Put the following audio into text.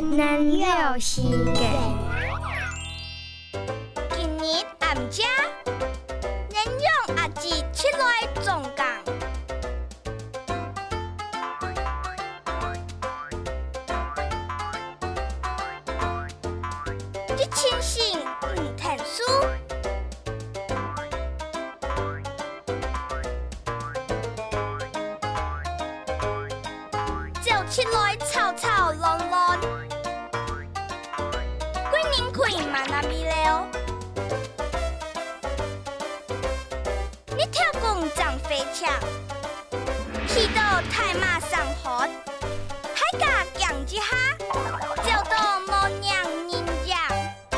能有时间。今年暗家，人用阿姊出来总讲。一清醒唔听书，就出来吵吵嚷嚷。Queen Manabileo。你跳过五飞跳。